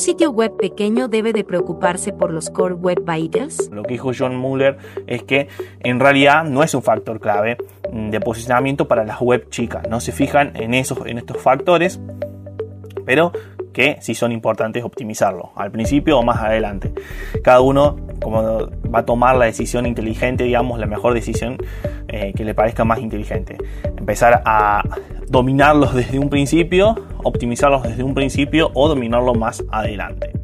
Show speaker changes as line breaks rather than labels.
sitio web pequeño debe de preocuparse por los Core Web Vitals?
Lo que dijo John Muller es que en realidad no es un factor clave de posicionamiento para las web chicas. No se fijan en, esos, en estos factores, pero que sí son importantes optimizarlo, al principio o más adelante. Cada uno como va a tomar la decisión inteligente, digamos, la mejor decisión eh, que le parezca más inteligente. Empezar a dominarlos desde un principio, optimizarlos desde un principio o dominarlo más adelante.